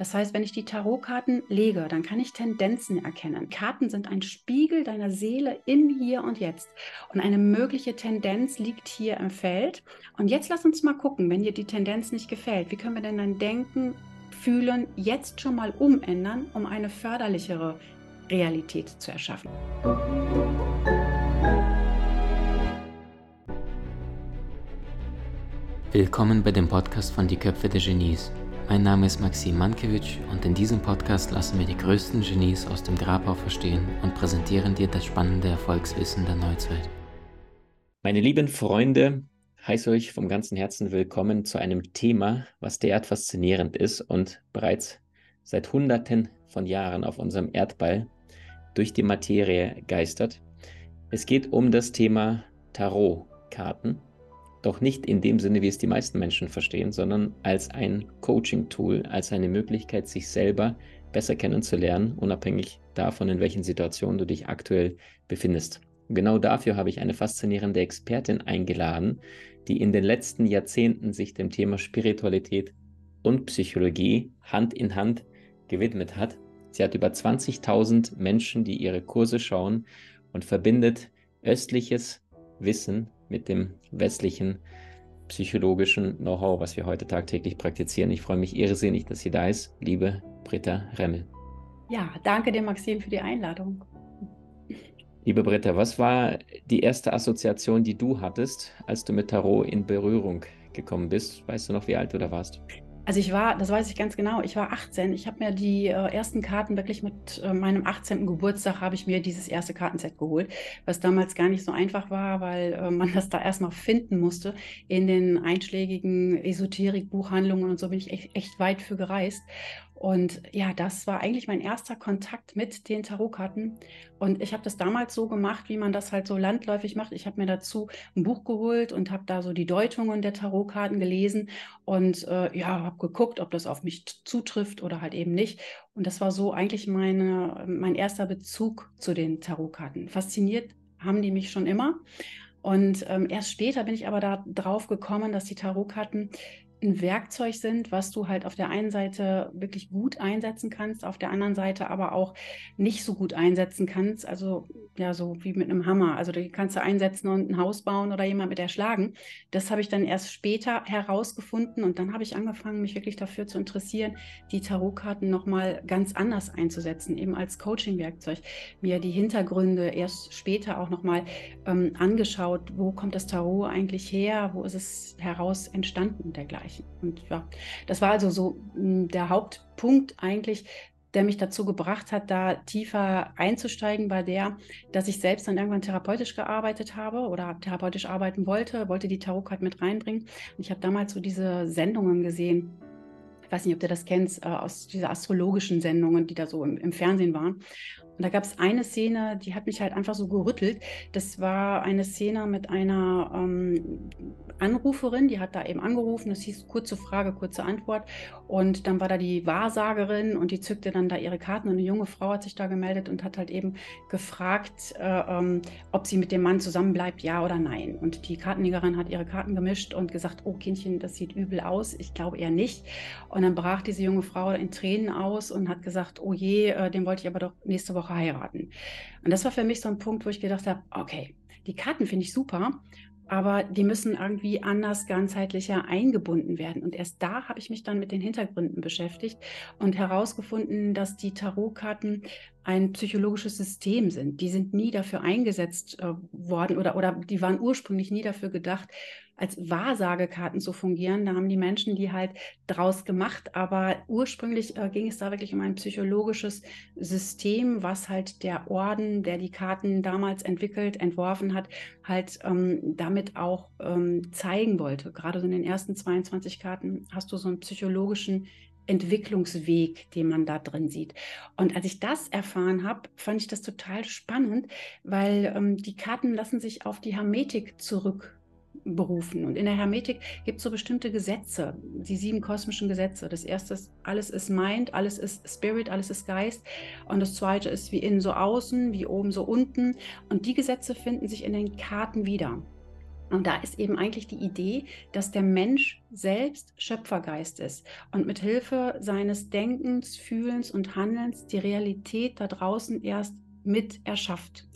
Das heißt, wenn ich die Tarotkarten lege, dann kann ich Tendenzen erkennen. Karten sind ein Spiegel deiner Seele in hier und jetzt. Und eine mögliche Tendenz liegt hier im Feld. Und jetzt lass uns mal gucken, wenn dir die Tendenz nicht gefällt, wie können wir denn dein Denken, Fühlen jetzt schon mal umändern, um eine förderlichere Realität zu erschaffen. Willkommen bei dem Podcast von Die Köpfe der Genies. Mein Name ist Maxim Mankewitsch und in diesem Podcast lassen wir die größten Genies aus dem Grabau verstehen und präsentieren dir das spannende Erfolgswissen der Neuzeit. Meine lieben Freunde, heiße euch vom ganzen Herzen willkommen zu einem Thema, was derart faszinierend ist und bereits seit Hunderten von Jahren auf unserem Erdball durch die Materie geistert. Es geht um das Thema Tarotkarten doch nicht in dem Sinne, wie es die meisten Menschen verstehen, sondern als ein Coaching-Tool, als eine Möglichkeit, sich selber besser kennenzulernen, unabhängig davon, in welchen Situationen du dich aktuell befindest. Genau dafür habe ich eine faszinierende Expertin eingeladen, die in den letzten Jahrzehnten sich dem Thema Spiritualität und Psychologie Hand in Hand gewidmet hat. Sie hat über 20.000 Menschen, die ihre Kurse schauen und verbindet östliches Wissen mit dem westlichen psychologischen Know-how, was wir heute tagtäglich praktizieren. Ich freue mich irrsinnig, dass sie da ist, liebe Britta Remmel. Ja, danke dir, Maxim, für die Einladung. Liebe Britta, was war die erste Assoziation, die du hattest, als du mit Tarot in Berührung gekommen bist? Weißt du noch, wie alt du da warst? Also ich war, das weiß ich ganz genau, ich war 18. Ich habe mir die äh, ersten Karten wirklich mit äh, meinem 18. Geburtstag habe ich mir dieses erste Kartenset geholt, was damals gar nicht so einfach war, weil äh, man das da erstmal finden musste. In den einschlägigen Esoterik-Buchhandlungen und so bin ich echt, echt weit für gereist. Und ja, das war eigentlich mein erster Kontakt mit den Tarotkarten. Und ich habe das damals so gemacht, wie man das halt so landläufig macht. Ich habe mir dazu ein Buch geholt und habe da so die Deutungen der Tarotkarten gelesen und äh, ja, habe geguckt, ob das auf mich zutrifft oder halt eben nicht. Und das war so eigentlich meine, mein erster Bezug zu den Tarotkarten. Fasziniert haben die mich schon immer. Und ähm, erst später bin ich aber da drauf gekommen, dass die Tarotkarten ein Werkzeug sind, was du halt auf der einen Seite wirklich gut einsetzen kannst, auf der anderen Seite aber auch nicht so gut einsetzen kannst. Also ja, so wie mit einem Hammer. Also die kannst du einsetzen und ein Haus bauen oder jemand mit erschlagen. Das habe ich dann erst später herausgefunden und dann habe ich angefangen, mich wirklich dafür zu interessieren, die Tarotkarten nochmal ganz anders einzusetzen, eben als Coaching-Werkzeug. Mir die Hintergründe erst später auch nochmal ähm, angeschaut, wo kommt das Tarot eigentlich her, wo ist es heraus entstanden und dergleichen erreichen. Und ja, das war also so hm, der Hauptpunkt eigentlich, der mich dazu gebracht hat, da tiefer einzusteigen, war der, dass ich selbst dann irgendwann therapeutisch gearbeitet habe oder therapeutisch arbeiten wollte, wollte die Tarotkarte mit reinbringen. Und ich habe damals so diese Sendungen gesehen. Ich weiß nicht, ob du das kennst, äh, aus dieser astrologischen Sendungen, die da so im, im Fernsehen waren. Und da gab es eine Szene, die hat mich halt einfach so gerüttelt. Das war eine Szene mit einer ähm, Anruferin, die hat da eben angerufen. Es hieß kurze Frage, kurze Antwort. Und dann war da die Wahrsagerin und die zückte dann da ihre Karten. Und eine junge Frau hat sich da gemeldet und hat halt eben gefragt, äh, ähm, ob sie mit dem Mann zusammenbleibt, ja oder nein. Und die Kartenlegerin hat ihre Karten gemischt und gesagt, oh Kindchen, das sieht übel aus. Ich glaube eher nicht. Und dann brach diese junge Frau in Tränen aus und hat gesagt, oh je, äh, den wollte ich aber doch nächste Woche heiraten. Und das war für mich so ein Punkt, wo ich gedacht habe, okay, die Karten finde ich super, aber die müssen irgendwie anders, ganzheitlicher eingebunden werden. Und erst da habe ich mich dann mit den Hintergründen beschäftigt und herausgefunden, dass die Tarotkarten ein psychologisches System sind. Die sind nie dafür eingesetzt äh, worden oder, oder die waren ursprünglich nie dafür gedacht, als Wahrsagekarten zu fungieren. Da haben die Menschen die halt draus gemacht, aber ursprünglich äh, ging es da wirklich um ein psychologisches System, was halt der Orden, der die Karten damals entwickelt, entworfen hat, halt ähm, damit auch ähm, zeigen wollte. Gerade so in den ersten 22 Karten hast du so einen psychologischen Entwicklungsweg, den man da drin sieht. Und als ich das erfahren habe, fand ich das total spannend, weil ähm, die Karten lassen sich auf die Hermetik zurück berufen. Und in der Hermetik gibt es so bestimmte Gesetze, die sieben kosmischen Gesetze. Das erste ist, alles ist Mind, alles ist Spirit, alles ist Geist. Und das zweite ist wie innen so außen, wie oben so unten. Und die Gesetze finden sich in den Karten wieder. Und da ist eben eigentlich die Idee, dass der Mensch selbst Schöpfergeist ist und mit Hilfe seines Denkens, Fühlens und Handelns die Realität da draußen erst mit erschafft.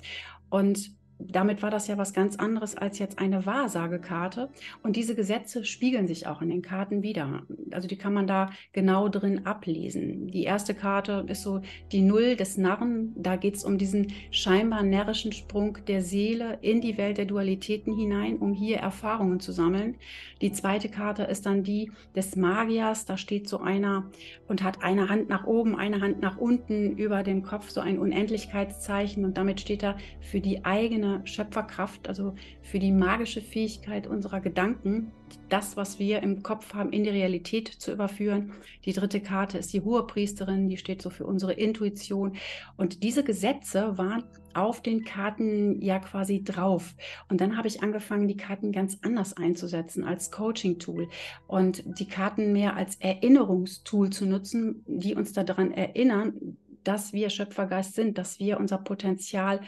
Und damit war das ja was ganz anderes als jetzt eine Wahrsagekarte. Und diese Gesetze spiegeln sich auch in den Karten wieder. Also die kann man da genau drin ablesen. Die erste Karte ist so die Null des Narren. Da geht es um diesen scheinbar närrischen Sprung der Seele in die Welt der Dualitäten hinein, um hier Erfahrungen zu sammeln. Die zweite Karte ist dann die des Magiers. Da steht so einer und hat eine Hand nach oben, eine Hand nach unten über dem Kopf, so ein Unendlichkeitszeichen. Und damit steht er für die eigene Schöpferkraft, also für die magische Fähigkeit unserer Gedanken, das, was wir im Kopf haben, in die Realität zu überführen. Die dritte Karte ist die Hohepriesterin, die steht so für unsere Intuition. Und diese Gesetze waren auf den Karten ja quasi drauf. Und dann habe ich angefangen, die Karten ganz anders einzusetzen als Coaching-Tool und die Karten mehr als Erinnerungstool zu nutzen, die uns daran erinnern, dass wir Schöpfergeist sind, dass wir unser Potenzial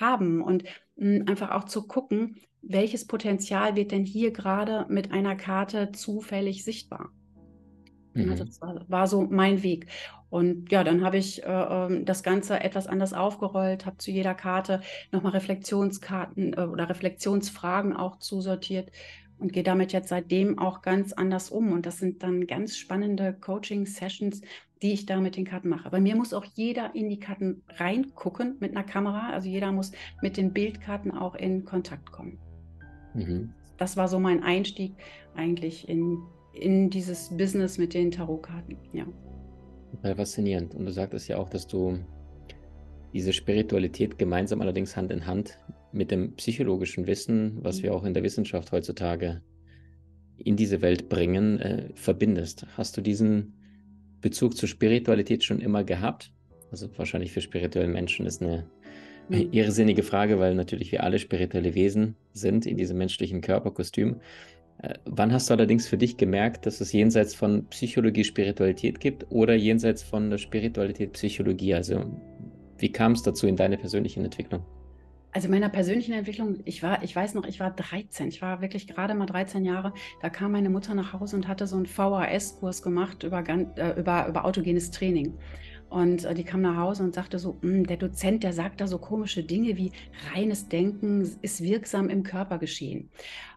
haben und mh, hm, einfach auch zu gucken, welches Potenzial wird denn hier gerade mit einer Karte zufällig sichtbar. Mhm. Also das war, war, so mein Weg. Und ja, dann habe ich äh, ähm, das Ganze etwas anders aufgerollt, habe zu jeder Karte nochmal Reflexionskarten äh, oder Reflexionsfragen auch zusortiert und gehe damit jetzt seitdem auch ganz anders um. Und das sind dann ganz spannende Coaching-Sessions, die ich da mit den Karten mache. Bei mir muss auch jeder in die Karten reingucken mit einer Kamera. Also jeder muss mit den Bildkarten auch in Kontakt kommen. Mhm. Das war so mein Einstieg eigentlich in, in dieses Business mit den Tarotkarten. Ja. Total faszinierend. Und du sagtest ja auch, dass du diese Spiritualität gemeinsam allerdings Hand in Hand mit dem psychologischen Wissen, was mhm. wir auch in der Wissenschaft heutzutage in diese Welt bringen, äh, verbindest. Hast du diesen Bezug zur Spiritualität schon immer gehabt? Also wahrscheinlich für spirituelle Menschen ist eine mhm. irrsinnige Frage, weil natürlich wir alle spirituelle Wesen sind in diesem menschlichen Körperkostüm. Äh, wann hast du allerdings für dich gemerkt, dass es jenseits von Psychologie Spiritualität gibt oder jenseits von der Spiritualität Psychologie? Also wie kam es dazu in deiner persönlichen Entwicklung? Also meiner persönlichen Entwicklung, ich war, ich weiß noch, ich war 13, ich war wirklich gerade mal 13 Jahre, da kam meine Mutter nach Hause und hatte so einen VHS-Kurs gemacht über, äh, über, über autogenes Training. Und äh, die kam nach Hause und sagte so, hm, der Dozent, der sagt da so komische Dinge wie reines Denken ist wirksam im Körper geschehen.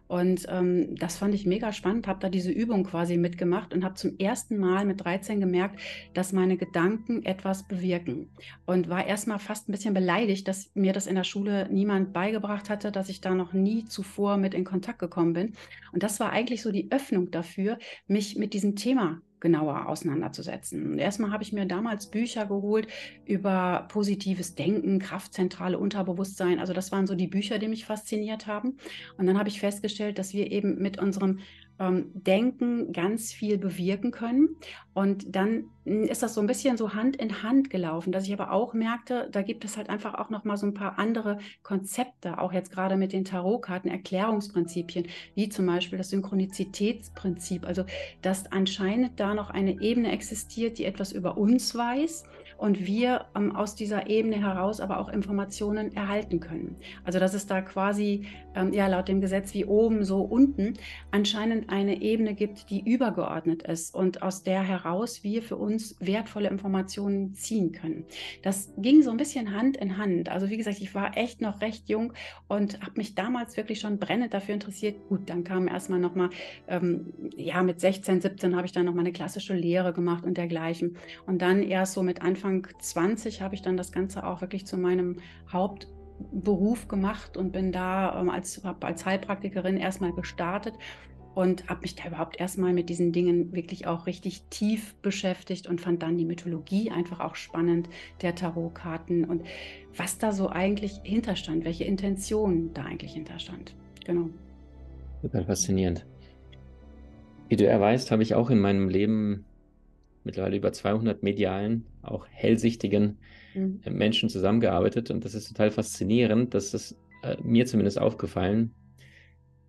Und ähm, das fand ich mega spannend, habe da diese Übung quasi mitgemacht und habe zum ersten Mal mit 13 gemerkt, dass meine Gedanken etwas bewirken. Und war erstmal fast ein bisschen beleidigt, dass mir das in der Schule niemand beigebracht hatte, dass ich da noch nie zuvor mit in Kontakt gekommen bin. Und das war eigentlich so die Öffnung dafür, mich mit diesem Thema genauer auseinanderzusetzen. Und erstmal habe ich mir damals Bücher geholt über positives Denken, Kraftzentrale, Unterbewusstsein. Also das waren so die Bücher, die mich fasziniert haben. Und dann habe ich festgestellt, dass wir eben mit unserem ähm, Denken ganz viel bewirken können. Und dann hm, ist das so ein bisschen so Hand in Hand gelaufen, dass ich aber auch merkte, da gibt es halt einfach auch noch mal so ein paar andere Konzepte, auch jetzt gerade mit den Tarotkarten, Erklärungsprinzipien, wie zum Beispiel das Synchronizitätsprinzip. Also, dass anscheinend da noch eine Ebene existiert, die etwas über uns weiß und wir ähm, aus dieser Ebene heraus aber auch Informationen erhalten können. Also dass es da quasi ähm, ja laut dem Gesetz wie oben so unten anscheinend eine Ebene gibt, die übergeordnet ist und aus der heraus wir für uns wertvolle Informationen ziehen können. Das ging so ein bisschen Hand in Hand. Also wie gesagt, ich war echt noch recht jung und habe mich damals wirklich schon brennend dafür interessiert. Gut, dann kam erstmal nochmal, ähm, ja mit 16, 17 habe ich dann nochmal eine klassische Lehre gemacht und dergleichen. Und dann erst so mit Anfang Anfang 20 habe ich dann das Ganze auch wirklich zu meinem Hauptberuf gemacht und bin da ähm, als, als Heilpraktikerin erstmal gestartet und habe mich da überhaupt erstmal mit diesen Dingen wirklich auch richtig tief beschäftigt und fand dann die Mythologie einfach auch spannend der Tarotkarten und was da so eigentlich hinterstand, welche Intention da eigentlich hinterstand. Genau. Super faszinierend. Wie du erweist, habe ich auch in meinem Leben mittlerweile über 200 medialen, auch hellsichtigen mhm. Äh, Menschen zusammengearbeitet. Und das ist total faszinierend. Das ist äh, mir zumindest aufgefallen,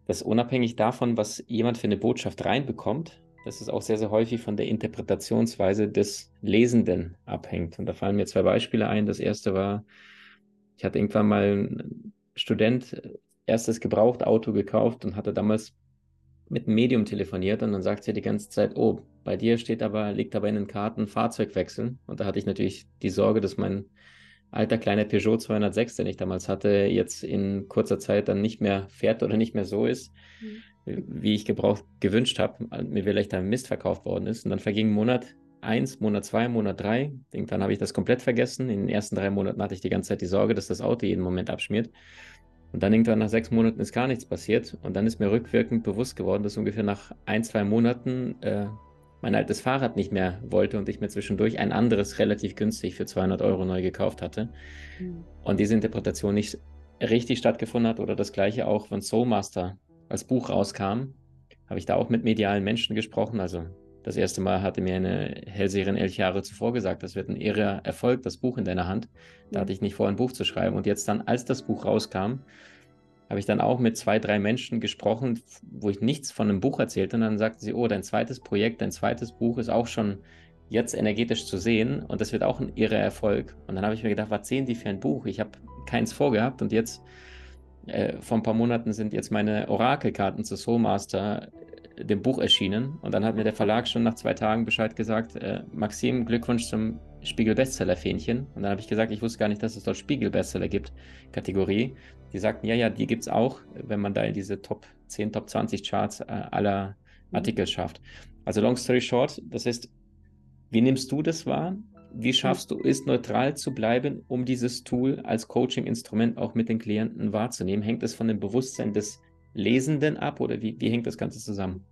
dass unabhängig davon, was jemand für eine Botschaft reinbekommt, dass es auch sehr, sehr häufig von der Interpretationsweise des Lesenden abhängt. Und da fallen mir zwei Beispiele ein. Das erste war, ich hatte irgendwann mal einen Student, erstes Gebrauchtauto gekauft und hatte damals mit einem Medium telefoniert und dann sagt sie die ganze Zeit, oh, bei dir steht aber, liegt aber in den Karten Fahrzeugwechseln. Und da hatte ich natürlich die Sorge, dass mein alter kleiner Peugeot 206, den ich damals hatte, jetzt in kurzer Zeit dann nicht mehr fährt oder nicht mehr so ist, mhm. wie ich gebraucht gewünscht habe, mir vielleicht ein Mist verkauft worden ist. Und dann verging Monat eins, Monat zwei, Monat drei. Dann habe ich das komplett vergessen. In den ersten drei Monaten hatte ich die ganze Zeit die Sorge, dass das Auto jeden Moment abschmiert. Und dann irgendwann nach sechs Monaten ist gar nichts passiert. Und dann ist mir rückwirkend bewusst geworden, dass ungefähr nach ein, zwei Monaten äh, mein altes Fahrrad nicht mehr wollte und ich mir zwischendurch ein anderes relativ günstig für 200 Euro neu gekauft hatte. Mhm. Und diese Interpretation nicht richtig stattgefunden hat oder das gleiche auch, wenn Soulmaster als Buch rauskam, habe ich da auch mit medialen Menschen gesprochen. Also das erste Mal hatte mir eine Hellseherin elf Jahre zuvor gesagt, das wird ein irrer Erfolg, das Buch in deiner Hand. Da hatte ich nicht vor, ein Buch zu schreiben. Und jetzt dann, als das Buch rauskam, habe ich dann auch mit zwei, drei Menschen gesprochen, wo ich nichts von einem Buch erzählte. Und dann sagten sie, oh, dein zweites Projekt, dein zweites Buch ist auch schon jetzt energetisch zu sehen und das wird auch ein irrer Erfolg. Und dann habe ich mir gedacht, was sehen die für ein Buch? Ich habe keins vorgehabt und jetzt äh, vor ein paar Monaten sind jetzt meine Orakelkarten zu Soulmaster dem Buch erschienen. Und dann hat mir der Verlag schon nach zwei Tagen Bescheid gesagt, äh, Maxim, Glückwunsch zum Spiegel-Bestseller-Fähnchen. Und dann habe ich gesagt, ich wusste gar nicht, dass es dort Spiegel-Bestseller gibt, Kategorie. Die sagten, ja, ja, die gibt es auch, wenn man da in diese Top 10, Top 20 Charts äh, aller mhm. Artikel schafft. Also long story short, das heißt, wie nimmst du das wahr? Wie schaffst du es, neutral zu bleiben, um dieses Tool als Coaching-Instrument auch mit den Klienten wahrzunehmen? Hängt es von dem Bewusstsein des Lesenden ab oder wie, wie hängt das Ganze zusammen?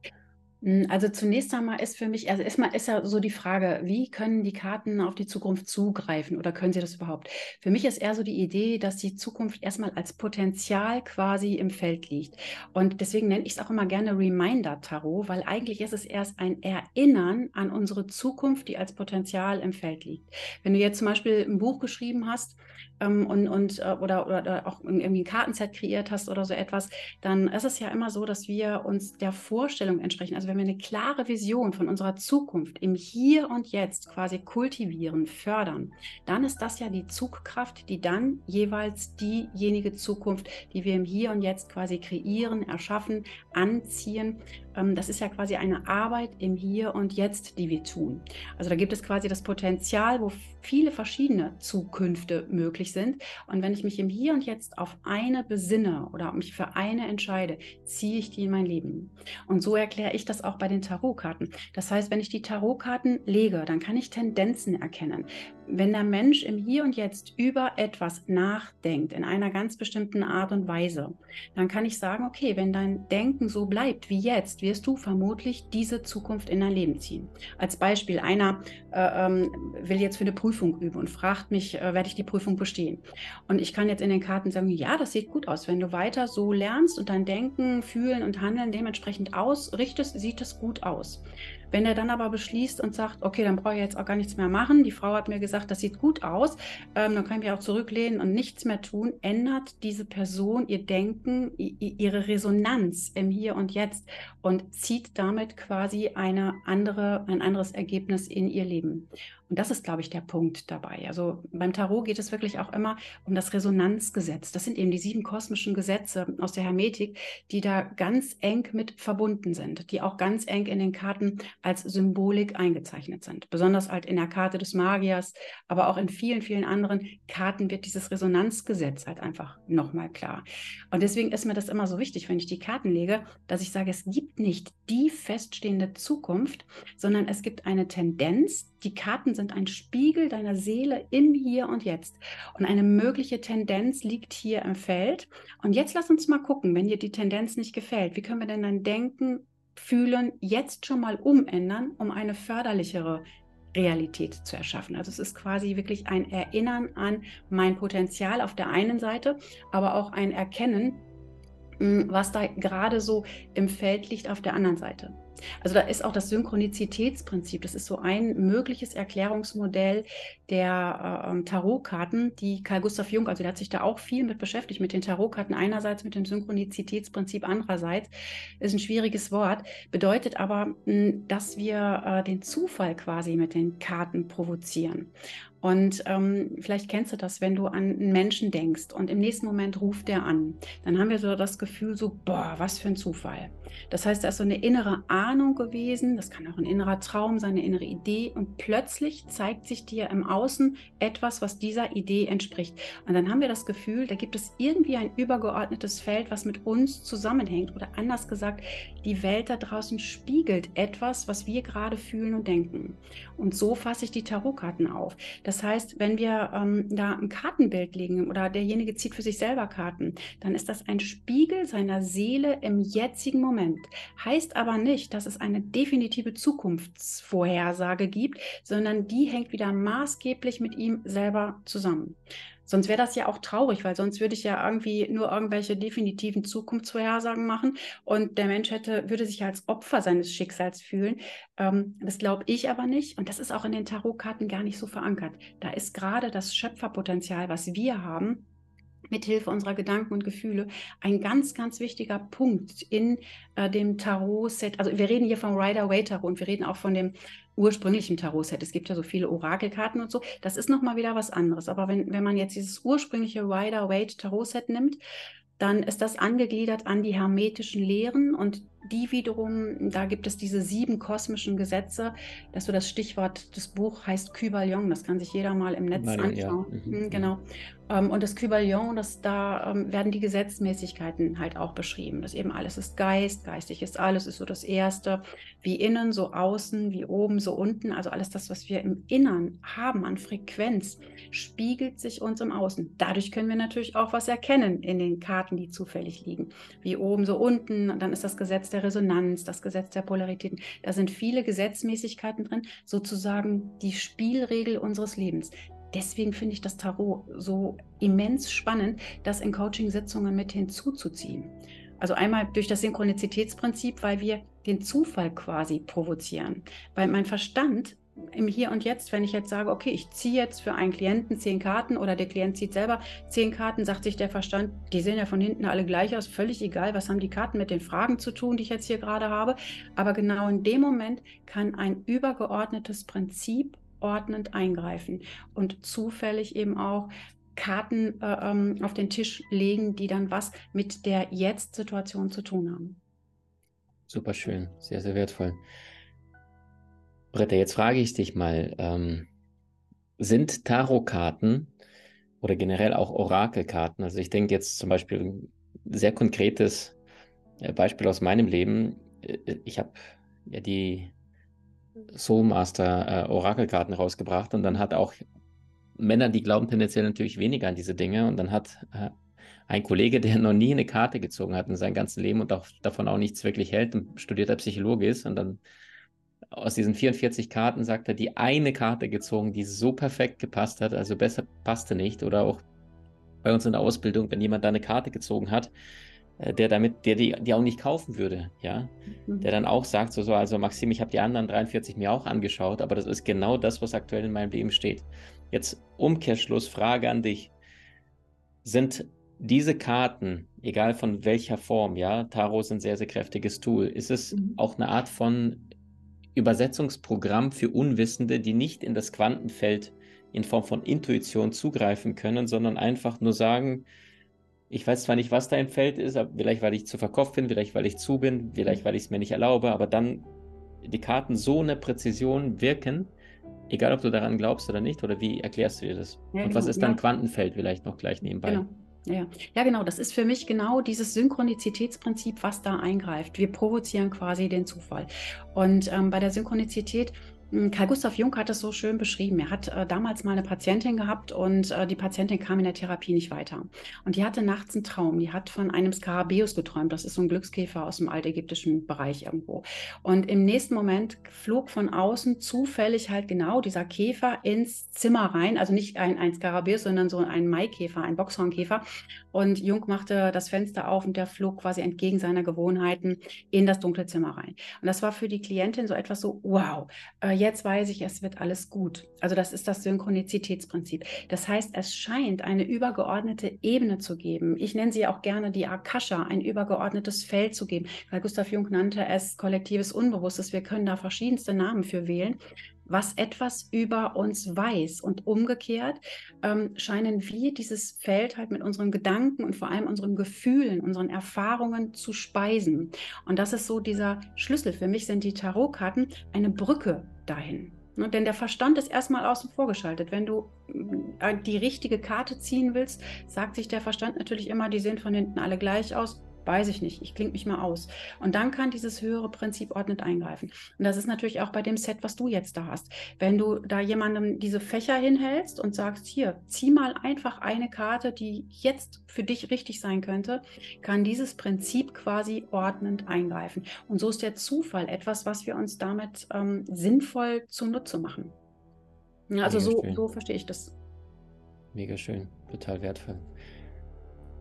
Hm, also zunächst einmal ist für mich, also erstmal ist ja so die Frage, wie können die Karten auf die Zukunft zugreifen oder können sie das überhaupt? Für mich ist eher so die Idee, dass die Zukunft erstmal als Potenzial quasi im Feld liegt. Und deswegen nenne ich es auch immer gerne Reminder-Tarot, weil eigentlich ist es erst ein Erinnern an unsere Zukunft, die als Potenzial im Feld liegt. Wenn du jetzt zum Beispiel ein Buch geschrieben hast, ähm, und, und äh, oder, oder auch irgendwie ein Kartenset kreiert hast oder so etwas, dann ist es ja immer so, dass wir uns der Vorstellung entsprechen. Also wenn wir eine klare Vision von unserer Zukunft im Hier und Jetzt quasi kultivieren, fördern, dann ist das ja die Zugkraft, die dann jeweils diejenige Zukunft, die wir im Hier und Jetzt quasi kreieren, erschaffen, anziehen, ähm, das ist ja quasi eine Arbeit im Hier und Jetzt, die wir tun. Also da gibt es quasi das Potenzial, wo viele verschiedene Zukünfte möglich sind. Und wenn ich mich im Hier und Jetzt auf eine besinne oder mich für eine entscheide, ziehe ich die in mein Leben. Und so erkläre ich auch bei den Tarotkarten. Das heißt, wenn ich die Tarotkarten lege, dann kann ich Tendenzen erkennen wenn der Mensch im Hier und Jetzt über etwas nachdenkt, in einer ganz bestimmten Art und Weise, dann kann ich sagen, okay, wenn dein Denken so bleibt wie jetzt, wirst du vermutlich diese Zukunft in dein Leben ziehen. Als Beispiel, einer äh, ähm, will jetzt für eine Prüfung üben und fragt mich, äh, werde ich die Prüfung bestehen? Und ich kann jetzt in den Karten sagen, ja, das sieht gut aus. Wenn du weiter so lernst und dein Denken, Fühlen und Handeln dementsprechend ausrichtest, sieht es gut aus. Wenn er dann aber beschließt und sagt, okay, dann brauche ich jetzt auch gar nichts mehr machen, die Frau hat mir gesagt, das sieht gut aus, ähm, dann kann ich mich auch zurücklehnen und nichts mehr tun, ändert diese Person ihr Denken, ihre Resonanz im Hier und Jetzt und zieht damit quasi eine andere, ein anderes Ergebnis in ihr Leben. Und das ist, glaube ich, der Punkt dabei. Also beim Tarot geht es wirklich auch immer um das Resonanzgesetz. Das sind eben die sieben kosmischen Gesetze aus der Hermetik, die da ganz eng mit verbunden sind, die auch ganz eng in den Karten als Symbolik eingezeichnet sind. Besonders halt in der Karte des Magiers, aber auch in vielen, vielen anderen Karten wird dieses Resonanzgesetz halt einfach nochmal klar. Und deswegen ist mir das immer so wichtig, wenn ich die Karten lege, dass ich sage, es gibt nicht die feststehende Zukunft, sondern es gibt eine Tendenz, die Karten sind ein Spiegel deiner Seele im Hier und Jetzt. Und eine mögliche Tendenz liegt hier im Feld. Und jetzt lass uns mal gucken, wenn dir die Tendenz nicht gefällt, wie können wir denn dein Denken, Fühlen jetzt schon mal umändern, um eine förderlichere Realität zu erschaffen. Also es ist quasi wirklich ein Erinnern an mein Potenzial auf der einen Seite, aber auch ein Erkennen, was da gerade so im Feld liegt auf der anderen Seite. Also da ist auch das Synchronizitätsprinzip. Das ist so ein mögliches Erklärungsmodell der äh, ähm, Tarotkarten, die Karl Gustav Jung, also der hat sich da auch viel mit beschäftigt, mit den Tarotkarten einerseits, mit dem Synchronizitätsprinzip andererseits. Ist ein schwieriges Wort, bedeutet aber, mh, hm, dass wir äh, den Zufall quasi mit den Karten provozieren. Und ähm, vielleicht kennst du das, wenn du an einen Menschen denkst und im nächsten Moment ruft der an. Dann haben wir so das Gefühl, so, boah, was für ein Zufall. Das heißt, da ist so eine innere Ahnung gewesen, das kann auch ein innerer Traum sein, eine innere Idee und plötzlich zeigt sich dir im Außen etwas, was dieser Idee entspricht. Und dann haben wir das Gefühl, da gibt es irgendwie ein übergeordnetes Feld, was mit uns zusammenhängt oder anders gesagt, die Welt da draußen spiegelt etwas, was wir gerade fühlen und denken. Und so fasse ich die Tarotkarten auf. Das heißt, wenn wir ähm, da ein Kartenbild legen oder derjenige zieht für sich selber Karten, dann ist das ein Spiegel seiner Seele im jetzigen Moment. Heißt aber nicht, dass es eine definitive Zukunftsvorhersage gibt, sondern die hängt wieder maßgeblich mit ihm selber zusammen. Sonst wäre das ja auch traurig, weil sonst würde ich ja irgendwie nur irgendwelche definitiven Zukunftsvorhersagen machen und der Mensch hätte, würde sich als Opfer seines Schicksals fühlen. Ähm, das glaube ich aber nicht und das ist auch in den Tarotkarten gar nicht so verankert. Da ist gerade das Schöpferpotenzial, was wir haben, mithilfe unserer Gedanken und Gefühle ein ganz, ganz wichtiger Punkt in äh, dem Tarot-Set. Also wir reden hier vom Rider-Waite-Tarot und wir reden auch von dem ursprünglichen Tarot-Set. Es gibt ja so viele Orakelkarten und so. Das ist nochmal wieder was anderes. Aber wenn, wenn man jetzt dieses ursprüngliche Rider-Waite-Tarot-Set nimmt, dann ist das angegliedert an die hermetischen Lehren und die wiederum, da gibt es diese sieben kosmischen Gesetze. Das so das Stichwort des Buch heißt Kybalion. Das kann sich jeder mal im Netz Nein, anschauen. Ja. Mhm. Genau. Ähm, und das Kybalion, das, da ähm, werden die Gesetzmäßigkeiten halt auch beschrieben. Das eben alles ist Geist, geistig ist alles, ist so das Erste. Wie innen, so außen, wie oben, so unten. Also alles das, was wir im Innern haben an Frequenz, spiegelt sich uns im Außen. Dadurch können wir natürlich auch was erkennen in den Karten, die zufällig liegen. Wie oben, so unten. Dann ist das Gesetz der Resonanz, das Gesetz der Polaritäten. Da sind viele Gesetzmäßigkeiten drin, sozusagen die Spielregel unseres Lebens deswegen finde ich das Tarot so immens spannend, das in Coaching-Sitzungen mit hinzuzuziehen. Also einmal durch das Synchronizitätsprinzip, weil wir den Zufall quasi provozieren. Weil mein Verstand im Hier und Jetzt, wenn ich jetzt sage, okay, ich ziehe jetzt für einen Klienten zehn Karten oder der Klient zieht selber zehn Karten, sagt sich der Verstand, die sehen ja von hinten alle gleich aus, völlig egal, was haben die Karten mit den Fragen zu tun, die ich jetzt hier gerade habe. Aber genau in dem Moment kann ein übergeordnetes Prinzip ordnend eingreifen und zufällig eben auch Karten äh, ähm, auf den Tisch legen, die dann was mit der Jetzt-Situation zu tun haben. Super schön, sehr, sehr wertvoll. Britta, jetzt frage ich dich mal, ähm, sind Tarotkarten oder generell auch Orakelkarten, also ich denke jetzt zum Beispiel ein sehr konkretes äh, Beispiel aus meinem Leben, äh, ich habe ja die Soulmaster äh, Orakelkarten rausgebracht und dann hat auch Männer, die glauben tendenziell natürlich weniger an diese Dinge und dann hat äh, ein Kollege, der noch nie eine Karte gezogen hat in seinem ganzen Leben und auch davon auch nichts wirklich hält, ein studierter Psychologe ist und dann aus diesen 44 Karten sagt er, die eine Karte gezogen, die so perfekt gepasst hat, also besser passte nicht oder auch bei uns in der Ausbildung, wenn jemand da eine Karte gezogen hat, äh, der damit, der die, die auch nicht kaufen würde, ja, mhm. der dann auch sagt, so, so, also Maxim, ich habe die anderen 43 mir auch angeschaut, aber das ist genau das, was aktuell in meinem Leben steht. Jetzt Umkehrschluss, Frage an dich. Sind diese Karten, egal von welcher Form, ja, Tarot ist ein sehr, sehr kräftiges Tool, ist es mhm. auch eine Art von Übersetzungsprogramm für Unwissende, die nicht in das Quantenfeld in Form von Intuition zugreifen können, sondern einfach nur sagen, ich weiß zwar nicht, was dein Feld ist, aber vielleicht weil ich zu verkauft bin, vielleicht weil ich zu bin, vielleicht weil ich es mir nicht erlaube, aber dann die Karten so eine Präzision wirken, egal ob du daran glaubst oder nicht, oder wie erklärst du dir das? Ja, Und was genau, ist dann ja. Quantenfeld vielleicht noch gleich nebenbei? Genau. Ja. ja, genau. Das ist für mich genau dieses Synchronizitätsprinzip, was da eingreift. Wir provozieren quasi den Zufall. Und ähm, bei der Synchronizität Karl Gustav Jung hat es so schön beschrieben. Er hat äh, damals mal eine Patientin gehabt und äh, die Patientin kam in der Therapie nicht weiter. Und die hatte nachts einen Traum. Die hat von einem Skarabäus geträumt. Das ist so ein Glückskäfer aus dem altägyptischen Bereich irgendwo. Und im nächsten Moment flog von außen zufällig halt genau dieser Käfer ins Zimmer rein. Also nicht ein, ein Skarabäus, sondern so ein Maikäfer, ein Boxhornkäfer. Und Jung machte das Fenster auf und der flog quasi entgegen seiner Gewohnheiten in das dunkle Zimmer rein. Und das war für die Klientin so etwas so, wow, äh, jetzt weiß ich, es wird alles gut. Also das ist das Synchronizitätsprinzip. Das heißt, es scheint eine übergeordnete Ebene zu geben. Ich nenne sie auch gerne die Akasha, ein übergeordnetes Feld zu geben. Weil Gustav Jung nannte es kollektives Unbewusstes. Wir können da verschiedenste Namen für wählen. was etwas über uns weiß. Und umgekehrt ähm, scheinen wir dieses Feld halt mit unseren Gedanken und vor allem unseren Gefühlen, unseren Erfahrungen zu speisen. Und das ist so dieser Schlüssel. Für mich sind die Tarotkarten eine Brücke dahin. Ne, denn der Verstand ist erstmal außen vor geschaltet. Wenn du äh, die richtige Karte ziehen willst, sagt sich der Verstand natürlich immer, die sehen von hinten alle gleich aus. Weiß ich nicht, ich klinge mich mal aus. Und dann kann dieses höhere Prinzip ordnet eingreifen. Und das ist natürlich auch bei dem Set, was du jetzt da hast. Wenn du da jemandem diese Fächer hinhältst und sagst, hier, zieh mal einfach eine Karte, die jetzt für dich richtig sein könnte, kann dieses Prinzip quasi ordnend eingreifen. Und so ist der Zufall etwas, was wir uns damit ähm, sinnvoll zunutze machen. Ja, also so, so verstehe ich das. Mega schön, total wertvoll.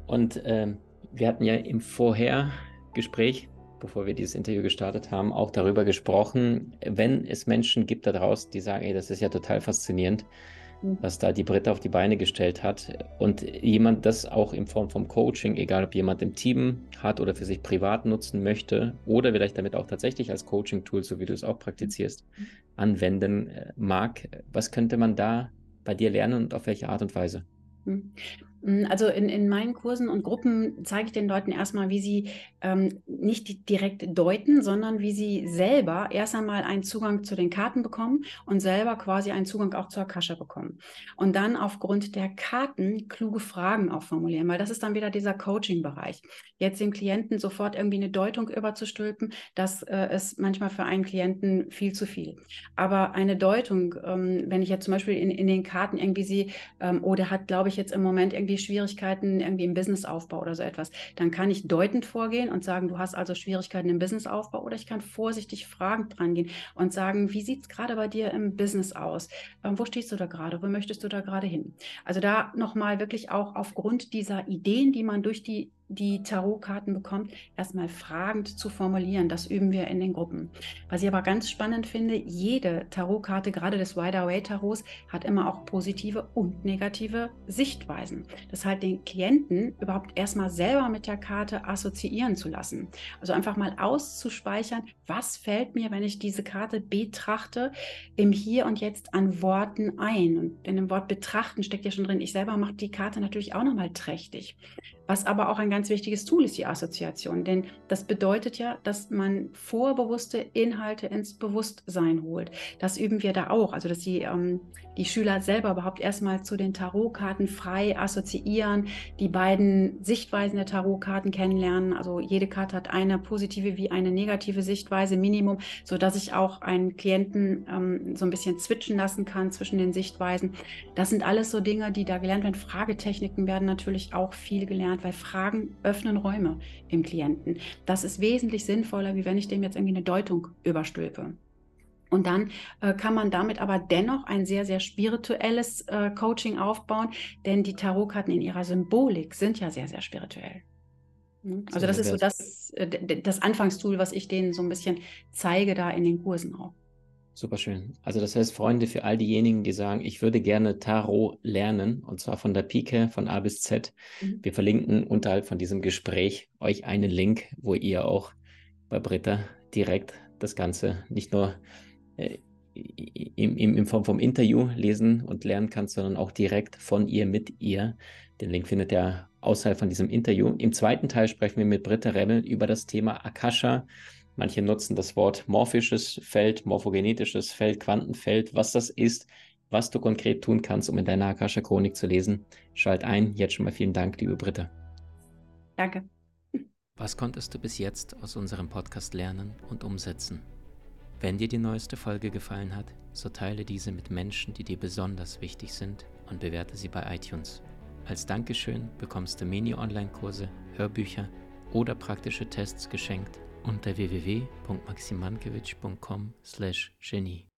Und ähm wir hatten ja im Vorhergespräch, bevor wir dieses Interview gestartet haben, auch darüber gesprochen, wenn es Menschen gibt da draußen, die sagen, ey, das ist ja total faszinierend, mhm. was da die Britta auf die Beine gestellt hat und jemand das auch in Form vom Coaching, egal ob jemand im Team hat oder für sich privat nutzen möchte oder vielleicht damit auch tatsächlich als Coaching-Tool, so wie du es auch praktizierst, mhm. anwenden äh, mag, was könnte man da bei dir lernen und auf welche Art und Weise? Hm, also in, in meinen Kursen und Gruppen zeige ich den Leuten erstmal, wie sie ähm, nicht direkt deuten, sondern wie sie selber erst einmal einen Zugang zu den Karten bekommen und selber quasi einen Zugang auch zur Akasha bekommen. Und dann aufgrund der Karten kluge Fragen auch formulieren, weil das ist dann wieder dieser Coaching-Bereich. Jetzt dem Klienten sofort irgendwie eine Deutung überzustülpen, das äh, ist manchmal für einen Klienten viel zu viel. Aber eine Deutung, ähm, wenn ich jetzt zum Beispiel in, in den Karten irgendwie sehe, ähm, oh, hat, glaube ich, jetzt im Moment irgendwie irgendwie Schwierigkeiten irgendwie im Businessaufbau oder so etwas, dann kann ich deutend vorgehen und sagen, du hast also Schwierigkeiten im Businessaufbau oder ich kann vorsichtig fragend dran gehen und sagen, wie sieht es gerade bei dir im Business aus? Ähm, wo stehst du da gerade? Wo möchtest du da gerade hin? Also da nochmal wirklich auch aufgrund dieser Ideen, die man durch die die Tarotkarten bekommt, erstmal fragend zu formulieren. Das üben wir in den Gruppen. Was ich aber ganz spannend finde, jede Tarotkarte, gerade des Wider Way Tarots, hat immer auch positive und negative Sichtweisen. Das heißt, den Klienten überhaupt erstmal selber mit der Karte assoziieren zu lassen. Also einfach mal auszuspeichern, was fällt mir, wenn ich diese Karte betrachte, im Hier und Jetzt an Worten ein. Und in dem Wort betrachten steckt ja schon drin, ich selber mache die Karte natürlich auch nochmal trächtig. Was aber auch ein ganz wichtiges Tool ist, die Assoziation. Denn das bedeutet ja, dass man vorbewusste Inhalte ins Bewusstsein holt. Das üben wir da auch. Also, dass die, ähm, die Schüler selber überhaupt erstmal zu den Tarotkarten frei assoziieren, die beiden Sichtweisen der Tarotkarten kennenlernen. Also, jede Karte hat eine positive wie eine negative Sichtweise, Minimum, sodass ich auch einen Klienten ähm, so ein bisschen switchen lassen kann zwischen den Sichtweisen. Das sind alles so Dinge, die da gelernt werden. Fragetechniken werden natürlich auch viel gelernt, weil Fragen öffnen Räume im Klienten. Das ist wesentlich sinnvoller, wie wenn ich dem jetzt irgendwie eine Deutung überstülpe. Und dann äh, kann man damit aber dennoch ein sehr, sehr spirituelles äh, Coaching aufbauen, denn die Tarotkarten in ihrer Symbolik sind ja sehr, sehr spirituell. Hm? Also das ist so das, äh, das Anfangstool, was ich denen so ein bisschen zeige da in den Kursen auch. Super schön. Also das heißt, Freunde, für all diejenigen, die sagen, ich würde gerne Tarot lernen, und zwar von der Pike von A bis Z. Mhm. Wir verlinken unterhalb von diesem Gespräch euch einen Link, wo ihr auch bei Britta direkt das Ganze nicht nur äh, im, im, in Form vom Interview lesen und lernen kannst, sondern auch direkt von ihr mit ihr. Den Link findet ihr außerhalb von diesem Interview. Im zweiten Teil sprechen wir mit Britta Rebel über das Thema Akasha Manche nutzen das Wort morphisches Feld, morphogenetisches Feld, Quantenfeld, was das ist, was du konkret tun kannst, um in deiner Akasha-Chronik zu lesen. Schalt ein. Jetzt schon mal vielen Dank, liebe Britta. Danke. Was konntest du bis jetzt aus unserem Podcast lernen und umsetzen? Wenn dir die neueste Folge gefallen hat, so teile diese mit Menschen, die dir besonders wichtig sind und bewerte sie bei iTunes. Als Dankeschön bekommst du Mini-Online-Kurse, Hörbücher oder praktische Tests geschenkt unter www.maximankiewicz.com/genie.